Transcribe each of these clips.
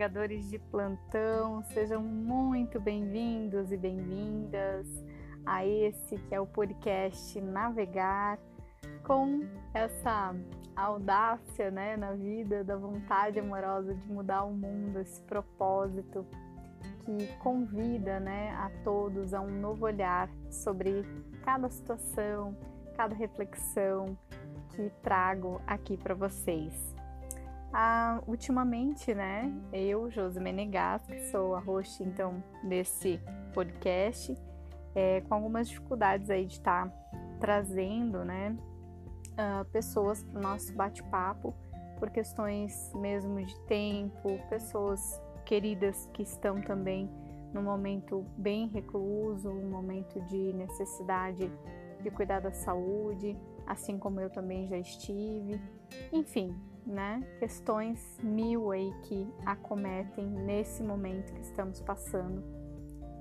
Navegadores de plantão, sejam muito bem-vindos e bem-vindas a esse que é o podcast Navegar, com essa audácia né, na vida, da vontade amorosa de mudar o mundo, esse propósito que convida né, a todos a um novo olhar sobre cada situação, cada reflexão que trago aqui para vocês. Ah, ultimamente, né, eu, Josi Menegas, que sou a host, então, desse podcast, é, com algumas dificuldades aí de estar tá trazendo, né, uh, pessoas para o nosso bate-papo, por questões mesmo de tempo, pessoas queridas que estão também no momento bem recluso, um momento de necessidade de cuidar da saúde, assim como eu também já estive. Enfim, né? Questões mil aí que acometem nesse momento que estamos passando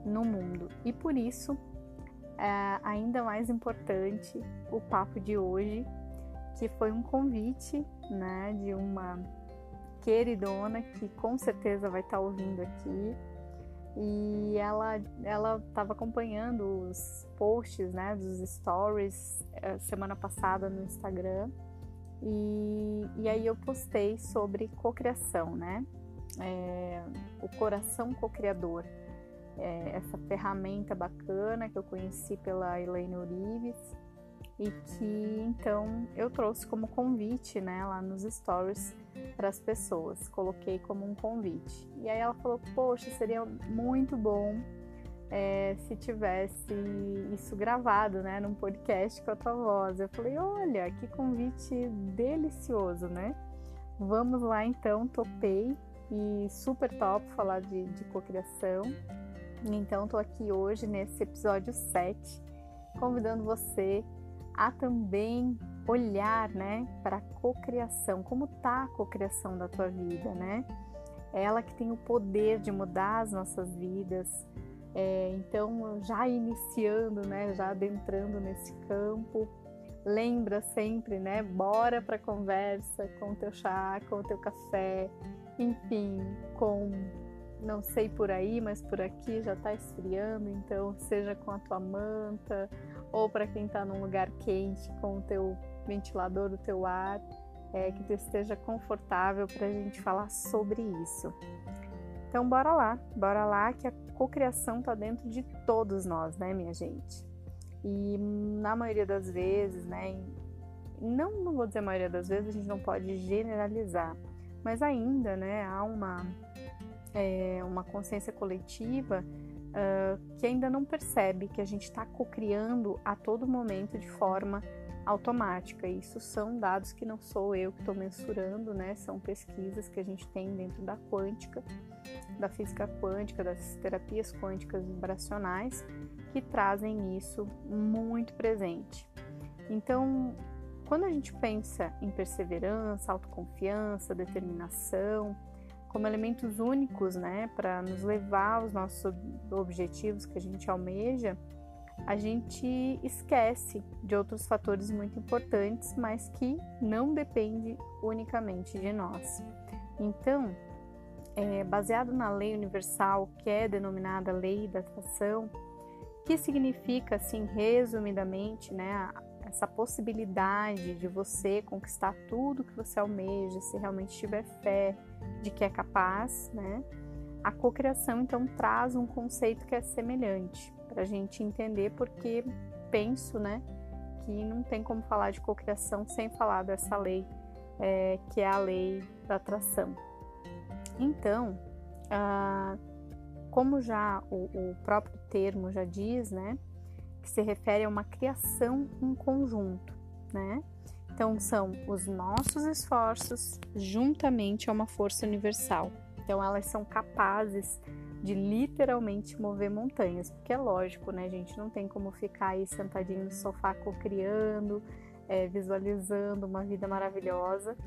no mundo. E por isso, é ainda mais importante o papo de hoje, que foi um convite, né, de uma queridona que com certeza vai estar ouvindo aqui. E ela ela estava acompanhando os posts, né, dos stories eh, semana passada no Instagram e, e aí eu postei sobre cocriação, né? É, o coração cocriador. É, essa ferramenta bacana que eu conheci pela Elaine Urives e que então eu trouxe como convite, né, lá nos stories para as pessoas. Coloquei como um convite. E aí ela falou: Poxa, seria muito bom é, se tivesse isso gravado, né, num podcast com a tua voz. Eu falei, olha, que convite delicioso, né? Vamos lá então, topei e super top falar de, de cocriação. Então, tô aqui hoje nesse episódio 7, convidando você a também olhar, né, para a cocriação, como tá a cocriação da tua vida, né? Ela que tem o poder de mudar as nossas vidas, é, então, já iniciando, né, já adentrando nesse campo, lembra sempre, né, bora para conversa com o teu chá, com o teu café, enfim, com não sei por aí, mas por aqui já está esfriando, então seja com a tua manta ou para quem está num lugar quente com o teu ventilador, o teu ar, é, que tu esteja confortável para a gente falar sobre isso. Então bora lá, bora lá que a cocriação está dentro de todos nós, né, minha gente? E na maioria das vezes, né, não, não vou dizer a maioria das vezes, a gente não pode generalizar, mas ainda, né, há uma, é, uma consciência coletiva uh, que ainda não percebe que a gente está cocriando a todo momento de forma automática. Isso são dados que não sou eu que estou mensurando, né? São pesquisas que a gente tem dentro da quântica, da física quântica, das terapias quânticas vibracionais, que trazem isso muito presente. Então, quando a gente pensa em perseverança, autoconfiança, determinação, como elementos únicos, né, para nos levar aos nossos objetivos que a gente almeja, a gente esquece de outros fatores muito importantes, mas que não depende unicamente de nós. Então, é, baseado na lei universal, que é denominada lei da atração, que significa, assim, resumidamente, né, essa possibilidade de você conquistar tudo que você almeja, se realmente tiver fé de que é capaz, né? A cocriação então traz um conceito que é semelhante para a gente entender, porque penso, né, que não tem como falar de cocriação sem falar dessa lei, é, que é a lei da atração. Então, ah, como já o, o próprio termo já diz, né, que se refere a uma criação em conjunto, né? Então são os nossos esforços juntamente a uma força universal. Então elas são capazes de literalmente mover montanhas, porque é lógico, né, gente? Não tem como ficar aí sentadinho no sofá cocriando, é, visualizando uma vida maravilhosa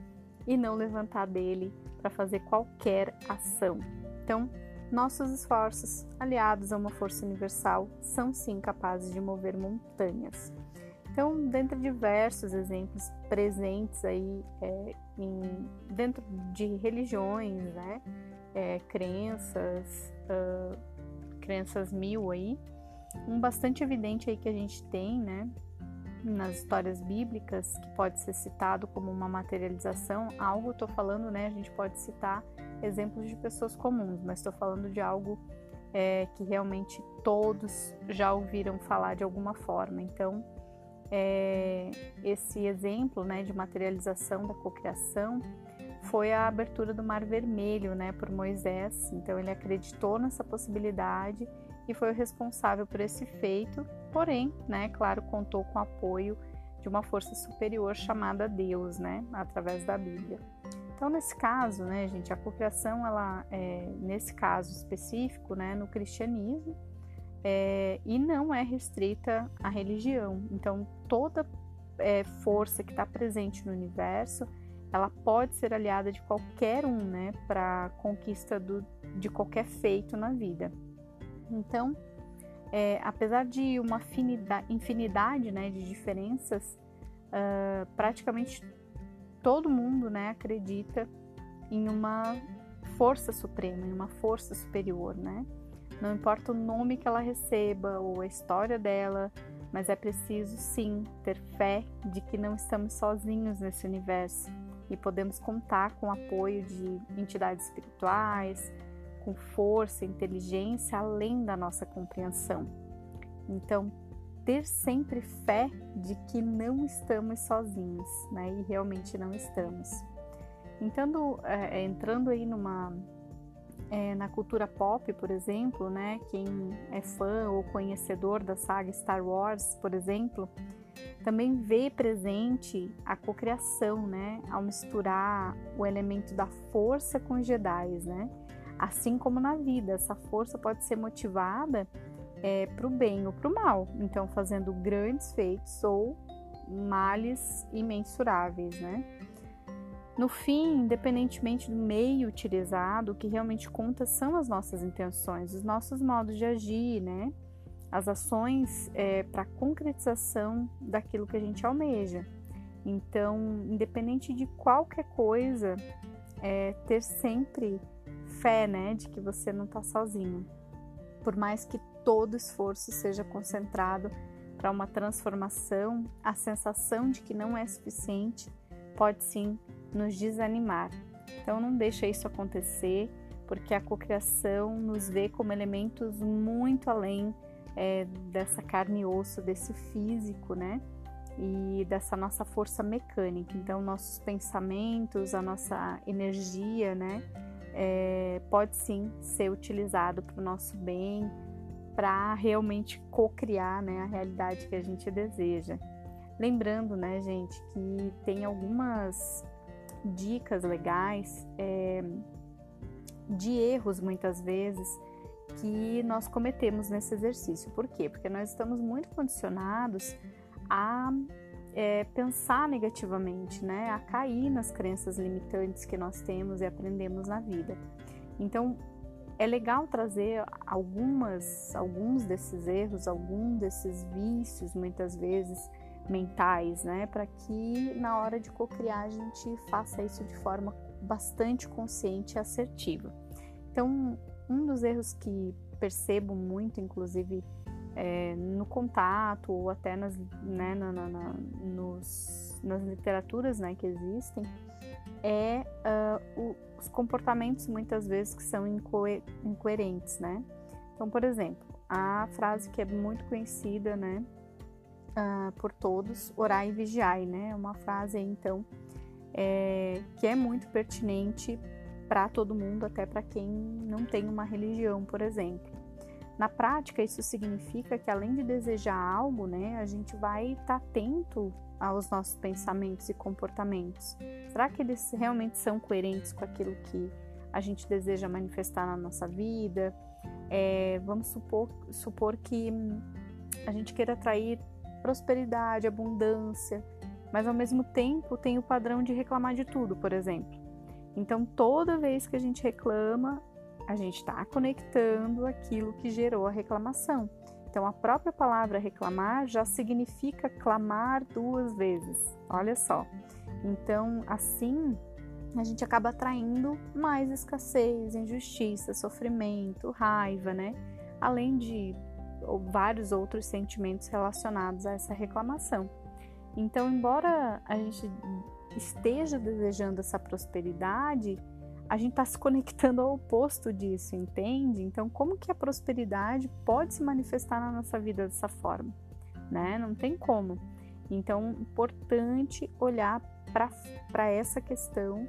e não levantar dele para fazer qualquer ação. Então, nossos esforços, aliados a uma força universal, são sim capazes de mover montanhas. Então, dentro de diversos exemplos presentes aí é, em, dentro de religiões, né, é, crenças, uh, crenças mil aí, um bastante evidente aí que a gente tem, né, nas histórias bíblicas, que pode ser citado como uma materialização, algo estou falando, né, a gente pode citar exemplos de pessoas comuns, mas estou falando de algo é, que realmente todos já ouviram falar de alguma forma. Então, é, esse exemplo né, de materialização da cocriação foi a abertura do Mar Vermelho né, por Moisés. Então, ele acreditou nessa possibilidade e foi o responsável por esse feito, porém, né, claro, contou com o apoio de uma força superior chamada Deus, né, através da Bíblia. Então, nesse caso, né, gente, a cocriação, ela, é, nesse caso específico, né, no cristianismo, é, e não é restrita à religião. Então, toda é, força que está presente no universo, ela pode ser aliada de qualquer um, né, para conquista do, de qualquer feito na vida. Então, é, apesar de uma infinidade, né, de diferenças, uh, praticamente todo mundo, né, acredita em uma força suprema, em uma força superior, né? Não importa o nome que ela receba ou a história dela, mas é preciso sim ter fé de que não estamos sozinhos nesse universo e podemos contar com o apoio de entidades espirituais, com força inteligência além da nossa compreensão. Então, ter sempre fé de que não estamos sozinhos, né? E realmente não estamos. Então, é, entrando aí numa é, na cultura pop, por exemplo, né? Quem é fã ou conhecedor da saga Star Wars, por exemplo, também vê presente a cocriação, né? Ao misturar o elemento da força com os Jedi, né? Assim como na vida, essa força pode ser motivada é, para o bem ou para o mal, então fazendo grandes feitos ou males imensuráveis, né? No fim, independentemente do meio utilizado, o que realmente conta são as nossas intenções, os nossos modos de agir, né? As ações é, para concretização daquilo que a gente almeja. Então, independente de qualquer coisa, é, ter sempre fé, né, de que você não está sozinho. Por mais que todo esforço seja concentrado para uma transformação, a sensação de que não é suficiente pode sim nos desanimar. Então não deixa isso acontecer, porque a cocriação nos vê como elementos muito além é, dessa carne e osso, desse físico, né? E dessa nossa força mecânica. Então nossos pensamentos, a nossa energia, né? É, pode sim ser utilizado para o nosso bem, para realmente co-criar né, a realidade que a gente deseja. Lembrando, né, gente, que tem algumas dicas legais é, de erros muitas vezes que nós cometemos nesse exercício. Por quê? Porque nós estamos muito condicionados a é, pensar negativamente, né? A cair nas crenças limitantes que nós temos e aprendemos na vida. Então, é legal trazer algumas, alguns desses erros, alguns desses vícios, muitas vezes mentais, né, para que na hora de cocriar a gente faça isso de forma bastante consciente e assertiva. Então, um dos erros que percebo muito, inclusive é, no contato ou até nas, né, na, na, na, nos, nas literaturas né, que existem, é uh, o, os comportamentos muitas vezes que são incoer incoerentes, né? Então, por exemplo, a frase que é muito conhecida, né, uh, por todos, orar e vigiai, né? É uma frase então, é, que é muito pertinente para todo mundo, até para quem não tem uma religião, por exemplo. Na prática, isso significa que além de desejar algo, né, a gente vai estar tá atento aos nossos pensamentos e comportamentos. Será que eles realmente são coerentes com aquilo que a gente deseja manifestar na nossa vida? É, vamos supor, supor que a gente queira atrair prosperidade, abundância, mas ao mesmo tempo tem o padrão de reclamar de tudo, por exemplo. Então, toda vez que a gente reclama, a gente está conectando aquilo que gerou a reclamação. Então, a própria palavra reclamar já significa clamar duas vezes. Olha só. Então, assim, a gente acaba atraindo mais escassez, injustiça, sofrimento, raiva, né? Além de vários outros sentimentos relacionados a essa reclamação. Então, embora a gente esteja desejando essa prosperidade, a gente está se conectando ao oposto disso, entende? Então, como que a prosperidade pode se manifestar na nossa vida dessa forma? Né? Não tem como. Então, importante olhar para essa questão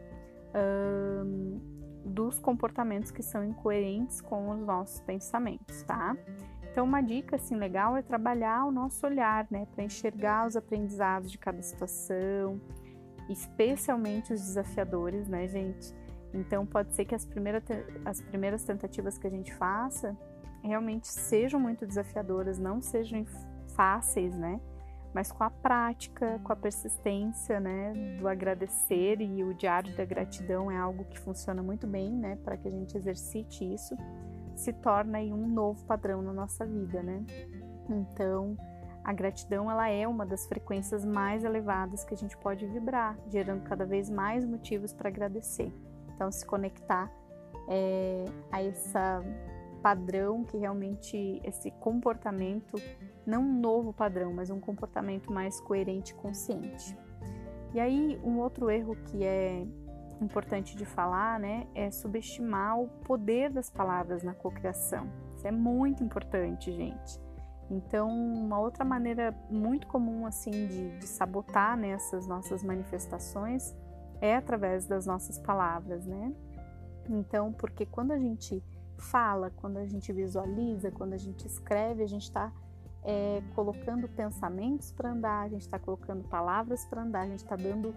hum, dos comportamentos que são incoerentes com os nossos pensamentos, tá? Então, uma dica assim legal é trabalhar o nosso olhar, né, para enxergar os aprendizados de cada situação, especialmente os desafiadores, né, gente? Então, pode ser que as primeiras, as primeiras tentativas que a gente faça realmente sejam muito desafiadoras, não sejam fáceis, né? Mas com a prática, com a persistência, né, do agradecer e o diário da gratidão é algo que funciona muito bem, né, para que a gente exercite isso se torna aí um novo padrão na nossa vida, né? Então, a gratidão ela é uma das frequências mais elevadas que a gente pode vibrar, gerando cada vez mais motivos para agradecer. Então, se conectar é, a esse padrão que realmente esse comportamento, não um novo padrão, mas um comportamento mais coerente e consciente. E aí, um outro erro que é importante de falar, né, é subestimar o poder das palavras na cocriação. Isso é muito importante, gente. Então, uma outra maneira muito comum assim de, de sabotar nessas né, nossas manifestações é através das nossas palavras, né? Então, porque quando a gente fala, quando a gente visualiza, quando a gente escreve, a gente está é, colocando pensamentos para andar, a gente está colocando palavras para andar, a gente está dando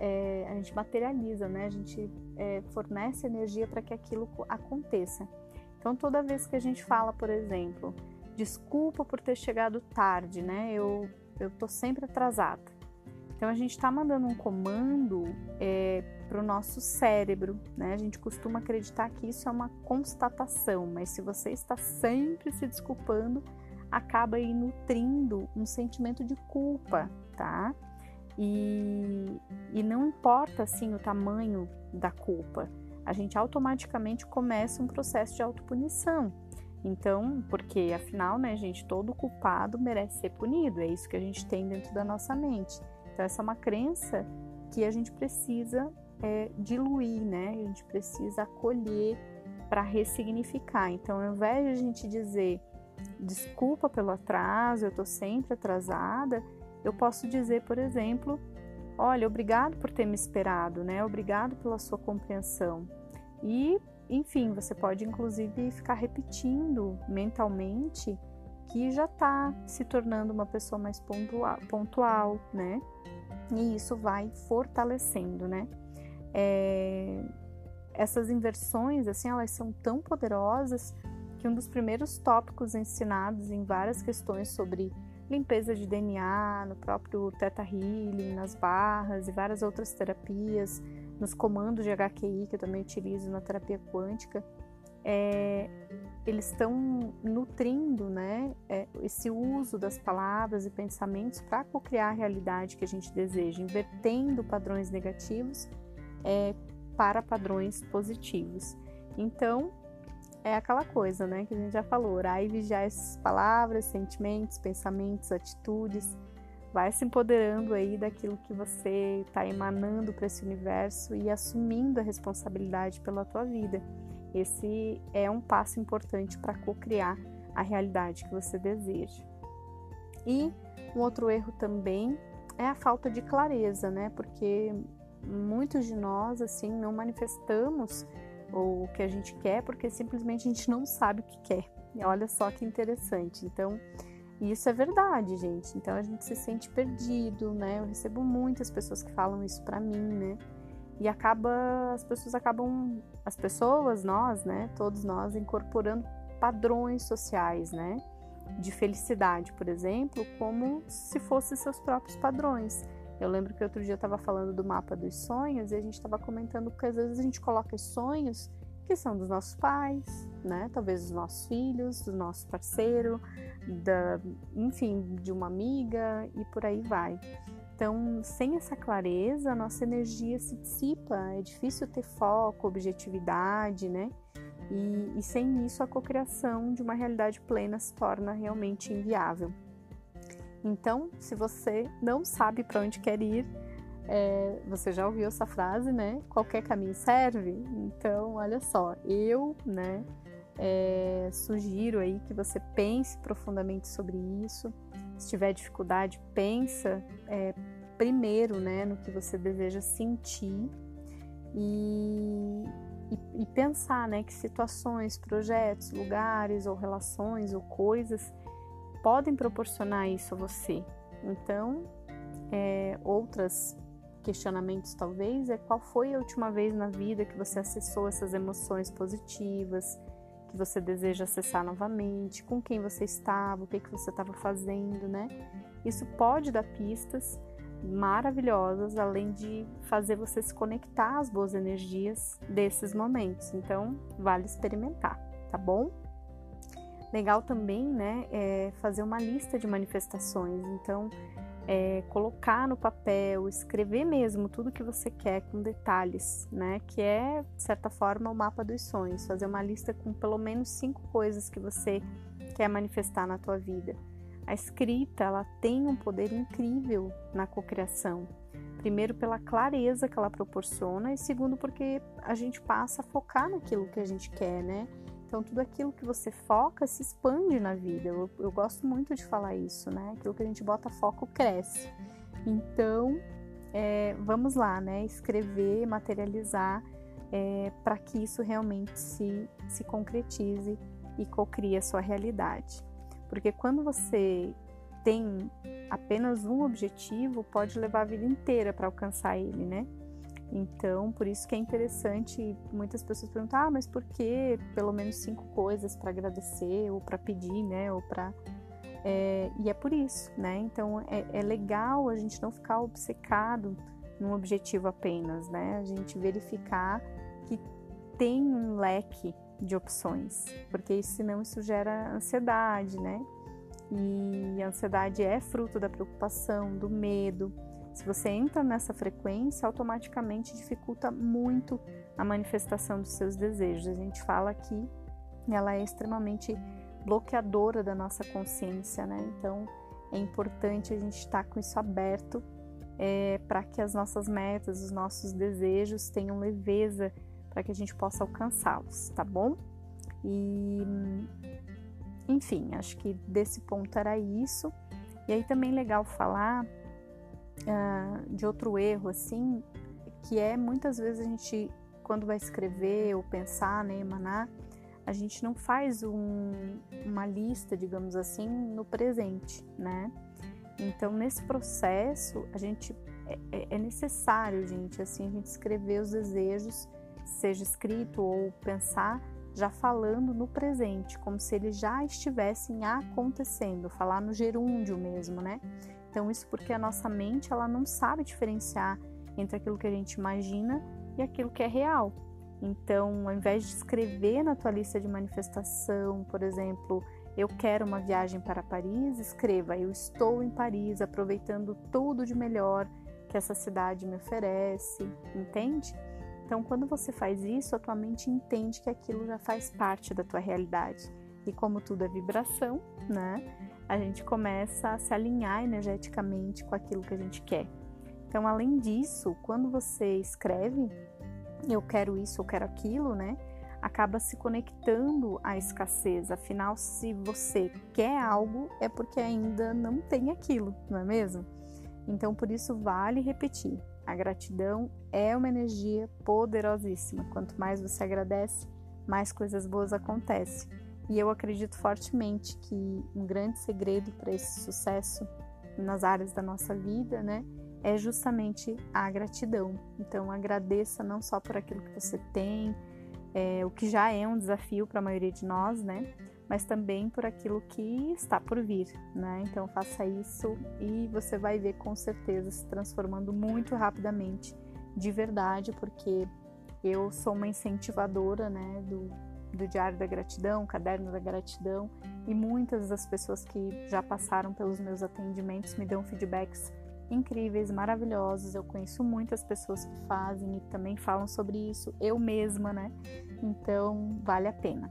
é, a gente materializa, né? A gente é, fornece energia para que aquilo aconteça. Então, toda vez que a gente fala, por exemplo, desculpa por ter chegado tarde, né? Eu eu tô sempre atrasada. Então, a gente está mandando um comando é, para o nosso cérebro, né? A gente costuma acreditar que isso é uma constatação, mas se você está sempre se desculpando, acaba aí nutrindo um sentimento de culpa, tá? E, e não importa assim o tamanho da culpa, a gente automaticamente começa um processo de autopunição. Então, porque afinal, né, gente, todo culpado merece ser punido, é isso que a gente tem dentro da nossa mente. Então, essa é uma crença que a gente precisa é, diluir, né? A gente precisa acolher para ressignificar. Então, ao invés de a gente dizer desculpa pelo atraso, eu estou sempre atrasada, eu posso dizer, por exemplo, olha, obrigado por ter me esperado, né? Obrigado pela sua compreensão. E, enfim, você pode inclusive ficar repetindo mentalmente que já está se tornando uma pessoa mais pontual, pontual, né? E isso vai fortalecendo, né? É... Essas inversões, assim, elas são tão poderosas que um dos primeiros tópicos ensinados em várias questões sobre limpeza de DNA, no próprio Theta Healing, nas barras e várias outras terapias, nos comandos de HQI que eu também utilizo na terapia quântica, é, eles estão nutrindo né, é, esse uso das palavras e pensamentos para criar a realidade que a gente deseja, invertendo padrões negativos é, para padrões positivos. Então, é aquela coisa, né, que a gente já falou, orar e vigiar essas palavras, sentimentos, pensamentos, atitudes, vai se empoderando aí daquilo que você está emanando para esse universo e assumindo a responsabilidade pela tua vida. Esse é um passo importante para co-criar a realidade que você deseja. E um outro erro também é a falta de clareza, né? Porque muitos de nós assim não manifestamos ou o que a gente quer, porque simplesmente a gente não sabe o que quer. E olha só que interessante. Então, isso é verdade, gente. Então a gente se sente perdido, né? Eu recebo muitas pessoas que falam isso para mim, né? E acaba as pessoas acabam as pessoas, nós, né, todos nós incorporando padrões sociais, né? De felicidade, por exemplo, como se fossem seus próprios padrões. Eu lembro que outro dia eu estava falando do mapa dos sonhos e a gente estava comentando que às vezes a gente coloca os sonhos que são dos nossos pais, né? Talvez dos nossos filhos, do nosso parceiro, da, enfim, de uma amiga e por aí vai. Então, sem essa clareza, a nossa energia se dissipa, é difícil ter foco, objetividade, né? E, e sem isso, a cocriação de uma realidade plena se torna realmente inviável. Então, se você não sabe para onde quer ir, é, você já ouviu essa frase, né? Qualquer caminho serve. Então, olha só, eu, né, é, sugiro aí que você pense profundamente sobre isso. Se tiver dificuldade, pensa é, primeiro, né, no que você deseja sentir e, e, e pensar, né, que situações, projetos, lugares ou relações ou coisas podem proporcionar isso a você. Então, é, outras questionamentos talvez é qual foi a última vez na vida que você acessou essas emoções positivas, que você deseja acessar novamente, com quem você estava, o que, que você estava fazendo, né? Isso pode dar pistas maravilhosas, além de fazer você se conectar às boas energias desses momentos. Então, vale experimentar, tá bom? Legal também, né, é fazer uma lista de manifestações. Então, é, colocar no papel, escrever mesmo tudo que você quer com detalhes, né? Que é, de certa forma, o mapa dos sonhos. Fazer uma lista com pelo menos cinco coisas que você quer manifestar na tua vida. A escrita, ela tem um poder incrível na cocriação. Primeiro, pela clareza que ela proporciona, e segundo, porque a gente passa a focar naquilo que a gente quer, né? Então, tudo aquilo que você foca se expande na vida. Eu, eu gosto muito de falar isso, né? Aquilo que a gente bota foco cresce. Então, é, vamos lá, né? Escrever, materializar é, para que isso realmente se, se concretize e cocrie a sua realidade. Porque quando você tem apenas um objetivo, pode levar a vida inteira para alcançar ele, né? Então, por isso que é interessante, muitas pessoas perguntam, ah, mas por que pelo menos cinco coisas para agradecer ou para pedir, né? Ou para é, e é por isso, né? Então é, é, legal a gente não ficar obcecado num objetivo apenas, né? A gente verificar que tem um leque de opções, porque senão isso gera ansiedade, né? E a ansiedade é fruto da preocupação, do medo, se você entra nessa frequência, automaticamente dificulta muito a manifestação dos seus desejos. A gente fala que ela é extremamente bloqueadora da nossa consciência, né? Então é importante a gente estar com isso aberto é, para que as nossas metas, os nossos desejos tenham leveza para que a gente possa alcançá-los, tá bom? E enfim, acho que desse ponto era isso. E aí também legal falar uh, de outro erro, assim, que é muitas vezes a gente, quando vai escrever ou pensar, né, emanar, a gente não faz um, uma lista, digamos assim, no presente, né? Então, nesse processo, a gente é, é, é necessário, gente, assim, a gente escrever os desejos, seja escrito ou pensar, já falando no presente, como se eles já estivessem acontecendo, falar no gerúndio mesmo, né? Então isso porque a nossa mente ela não sabe diferenciar entre aquilo que a gente imagina e aquilo que é real. Então, ao invés de escrever na tua lista de manifestação, por exemplo, eu quero uma viagem para Paris, escreva eu estou em Paris, aproveitando tudo de melhor que essa cidade me oferece, entende? Então, quando você faz isso, a tua mente entende que aquilo já faz parte da tua realidade. E como tudo é vibração, né? A gente começa a se alinhar energeticamente com aquilo que a gente quer. Então, além disso, quando você escreve, eu quero isso, eu quero aquilo, né? Acaba se conectando à escassez. Afinal, se você quer algo, é porque ainda não tem aquilo, não é mesmo? Então, por isso, vale repetir: a gratidão é uma energia poderosíssima. Quanto mais você agradece, mais coisas boas acontecem. E eu acredito fortemente que um grande segredo para esse sucesso nas áreas da nossa vida, né, é justamente a gratidão. Então, agradeça não só por aquilo que você tem, é, o que já é um desafio para a maioria de nós, né, mas também por aquilo que está por vir, né? Então, faça isso e você vai ver com certeza se transformando muito rapidamente, de verdade, porque Eu sou uma incentivadora, né, do, do Diário da Gratidão, Caderno da Gratidão, e muitas das pessoas que já passaram pelos meus atendimentos me dão feedbacks incríveis, maravilhosos. Eu conheço muitas pessoas que fazem e também falam sobre isso, eu mesma, né? Então, vale a pena.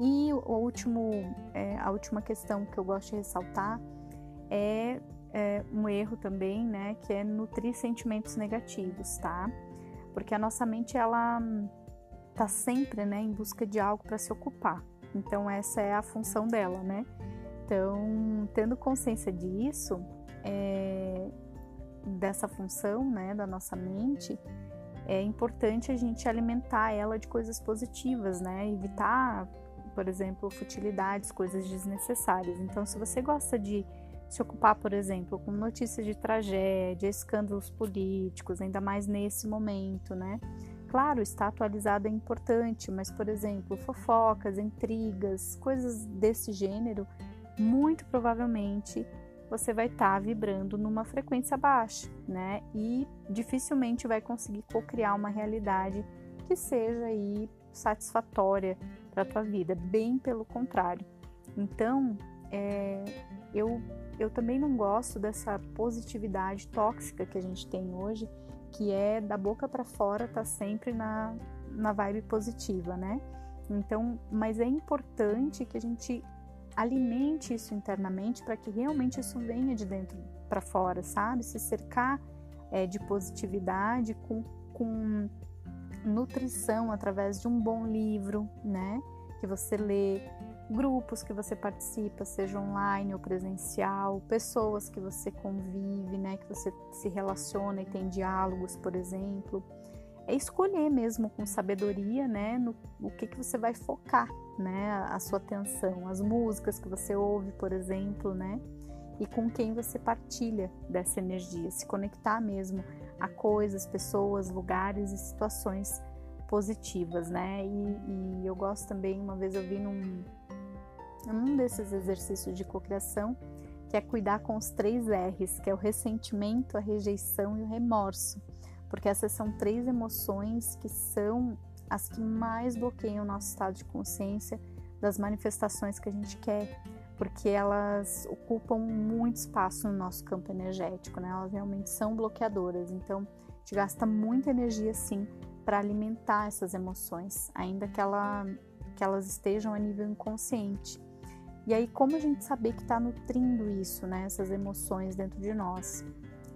E o último, é, a última questão que eu gosto de ressaltar é, é um erro também, né? Que é nutrir sentimentos negativos, tá? Porque a nossa mente, ela tá sempre, né, em busca de algo para se ocupar. Então, essa é a função dela, né? Então, tendo consciência disso, é, dessa função, né, da nossa mente, é importante a gente alimentar ela de coisas positivas, né? Evitar, por exemplo, futilidades, coisas desnecessárias. Então, se você gosta de se ocupar, por exemplo, com notícias de tragédia, escândalos políticos, ainda mais nesse momento, né? Claro, estar atualizado é importante, mas, por exemplo, fofocas, intrigas, coisas desse gênero, muito provavelmente você vai estar tá vibrando numa frequência baixa, né? E dificilmente vai conseguir co-criar uma realidade que seja aí satisfatória para a tua vida, bem pelo contrário. Então, é, eu, eu também não gosto dessa positividade tóxica que a gente tem hoje, que é da boca para fora, tá sempre na, na vibe positiva, né? Então, mas é importante que a gente alimente isso internamente para que realmente isso venha de dentro para fora, sabe? Se cercar é, de positividade com, com nutrição através de um bom livro, né? Que você lê, grupos que você participa, seja online ou presencial, pessoas que você convive, né, que você se relaciona e tem diálogos, por exemplo. É escolher mesmo com sabedoria, né, no o que que você vai focar, né, a, sua atenção, as músicas que você ouve, por exemplo, né, e com quem você partilha dessa energia, se conectar mesmo a coisas, pessoas, lugares e situações positivas, né? E, e eu gosto também, uma vez eu vi num, um desses exercícios de cocriação, que é cuidar com os três R's, que é o ressentimento, a rejeição e o remorso, porque essas são três emoções que são as que mais bloqueiam o nosso estado de consciência das manifestações que a gente quer, porque elas ocupam muito espaço no nosso campo energético, né? Elas realmente são bloqueadoras, então a gente gasta muita energia sim para alimentar essas emoções, ainda que, ela, que elas estejam a nível inconsciente. E aí, como a gente saber que está nutrindo isso, né? Essas emoções dentro de nós.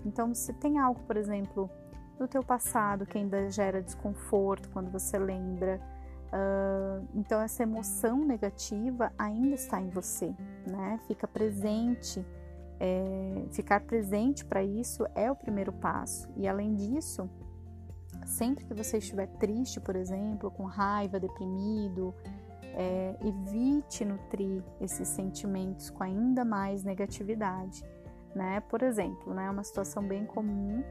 Então, se tem algo, por exemplo, do teu passado que ainda gera desconforto quando você lembra, uh, então essa emoção negativa ainda está em você, né? Fica presente. É, ficar presente para isso é o primeiro passo. E além disso, sempre que você estiver triste, por exemplo, com raiva, deprimido, é, evite nutrir esses sentimentos com ainda mais negatividade, né? Por exemplo, né, uma situação bem comum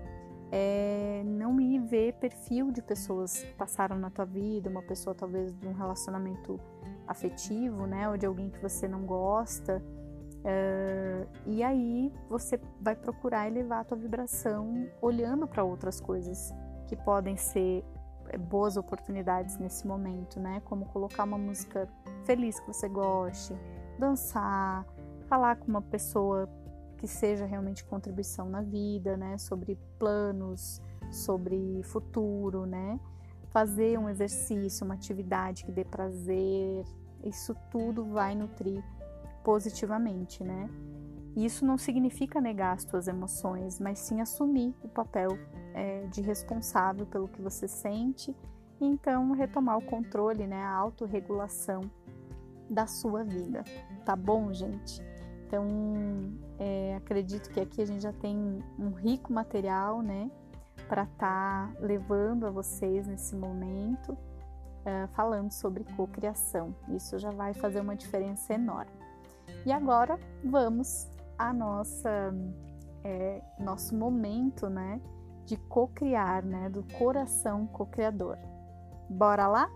é não ir ver perfil de pessoas que passaram na tua vida, uma pessoa talvez de um relacionamento afetivo, né, ou de alguém que você não gosta, é, e aí você vai procurar elevar a tua vibração olhando para outras coisas que podem ser boas oportunidades nesse momento, né? Como colocar uma música feliz que você goste, dançar, falar com uma pessoa que seja realmente contribuição na vida, né? Sobre planos, sobre futuro, né? Fazer um exercício, uma atividade que dê prazer, isso tudo vai nutrir positivamente, né? Isso não significa negar as tuas emoções, mas sim assumir o papel é, de responsável pelo que você sente e então retomar o controle, né, a autorregulação da sua vida. Tá bom, gente? Então, é, acredito que aqui a gente já tem um rico material, né, para estar tá levando a vocês nesse momento, é, falando sobre cocriação. Isso já vai fazer uma diferença enorme. E agora vamos a nossa é, nosso momento, né, de co-criar, né? Do coração co-criador. Bora lá?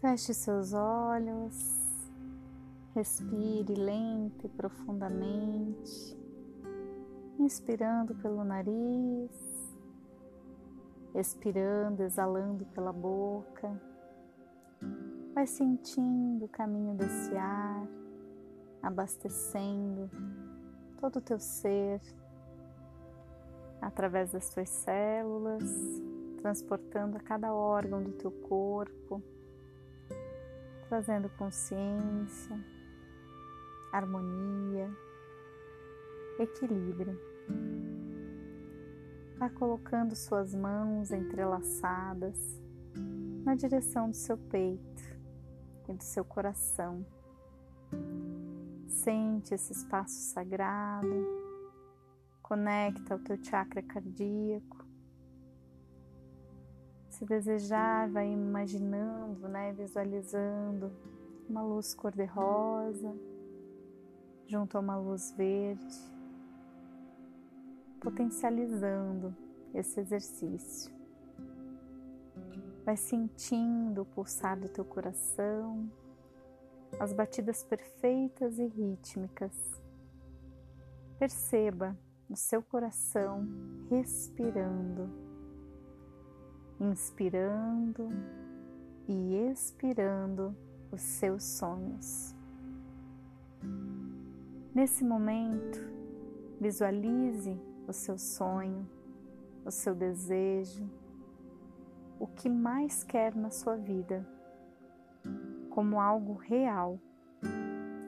Feche seus olhos respire lento e profundamente, inspirando pelo nariz, expirando, exalando pela boca. Vai sentindo o caminho desse ar, abastecendo todo o teu ser através das tuas células, transportando a cada órgão do teu corpo trazendo consciência, harmonia, equilíbrio. Vá colocando suas mãos entrelaçadas na direção do seu peito e do seu coração. Sente esse espaço sagrado, conecta o teu chakra cardíaco se desejar, vai imaginando, né, visualizando uma luz cor-de-rosa junto a uma luz verde, potencializando esse exercício. Vai sentindo o pulsar do teu coração, as batidas perfeitas e rítmicas. Perceba o seu coração respirando inspirando e expirando os seus sonhos. Nesse momento, visualize o seu sonho, o seu desejo, o que mais quer na sua vida, como algo real,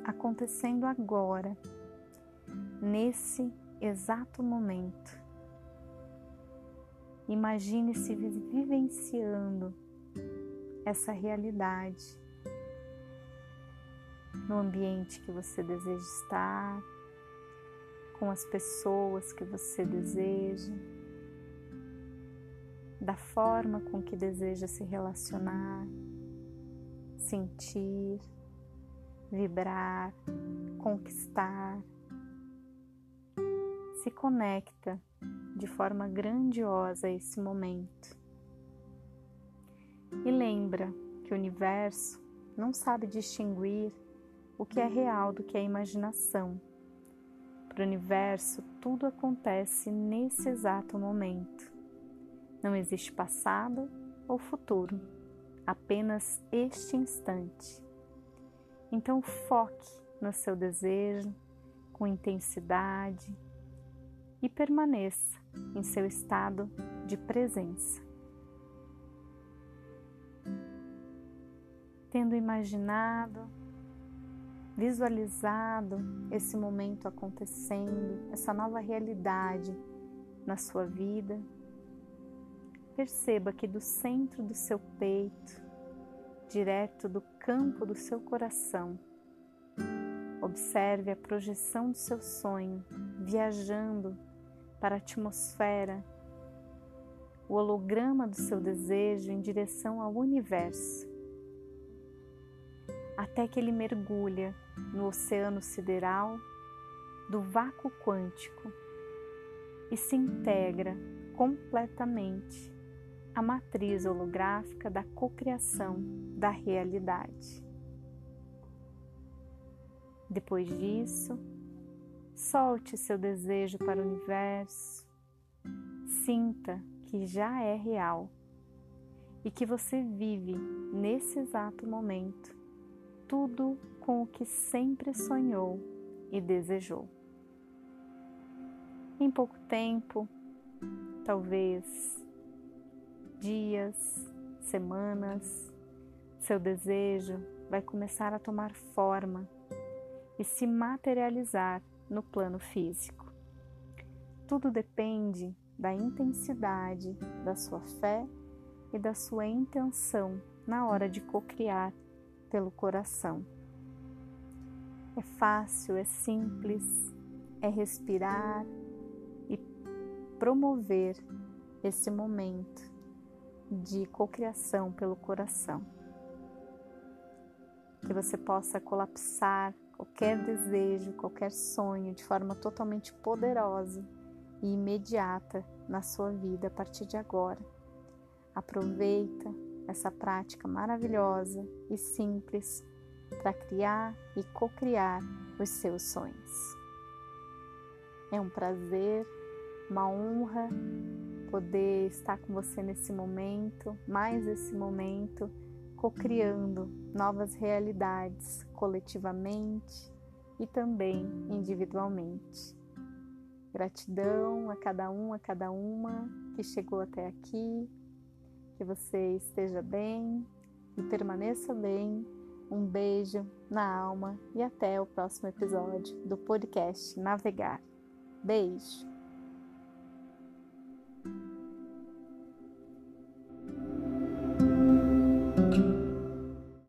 acontecendo agora, nesse exato momento. Imagine-se vivenciando essa realidade no ambiente que você deseja estar, com as pessoas que você deseja, da forma com que deseja se relacionar, sentir, vibrar, conquistar. Se conecta de forma grandiosa esse momento. E lembra que o universo não sabe distinguir o que é real do que é imaginação. Para o universo, tudo acontece nesse exato momento. Não existe passado ou futuro, apenas este instante. Então, foque no seu desejo com intensidade e permaneça em seu estado de presença. Tendo imaginado, visualizado esse momento acontecendo, essa nova realidade na sua vida, perceba que do centro do seu peito, direto do campo do seu coração, observe a projeção do seu sonho viajando para a atmosfera, o holograma do seu desejo em direção ao universo, até que ele mergulha no oceano sideral do vácuo quântico e se integra completamente à matriz holográfica da cocriação da realidade. Depois disso, Solte seu desejo para o universo. Sinta que já é real e que você vive nesse exato momento tudo com o que sempre sonhou e desejou. Em pouco tempo, talvez dias, semanas, seu desejo vai começar a tomar forma e se materializar no plano físico. Tudo depende da intensidade da sua fé e da sua intenção na hora de cocriar pelo coração. É fácil, é simples, é respirar e promover esse momento de cocriação pelo coração. Que você possa colapsar qualquer desejo, qualquer sonho de forma totalmente poderosa e imediata na sua vida a partir de agora. Aproveita, essa prática maravilhosa e simples para criar e co-criar os seus sonhos. É um prazer, uma honra poder estar com você nesse momento, mais esse momento, co-criando novas realidades coletivamente e também individualmente. Gratidão a cada um, a cada uma que chegou até aqui. Que você esteja bem e permaneça bem. Um beijo na alma e até o próximo episódio do podcast Navegar. Beijo!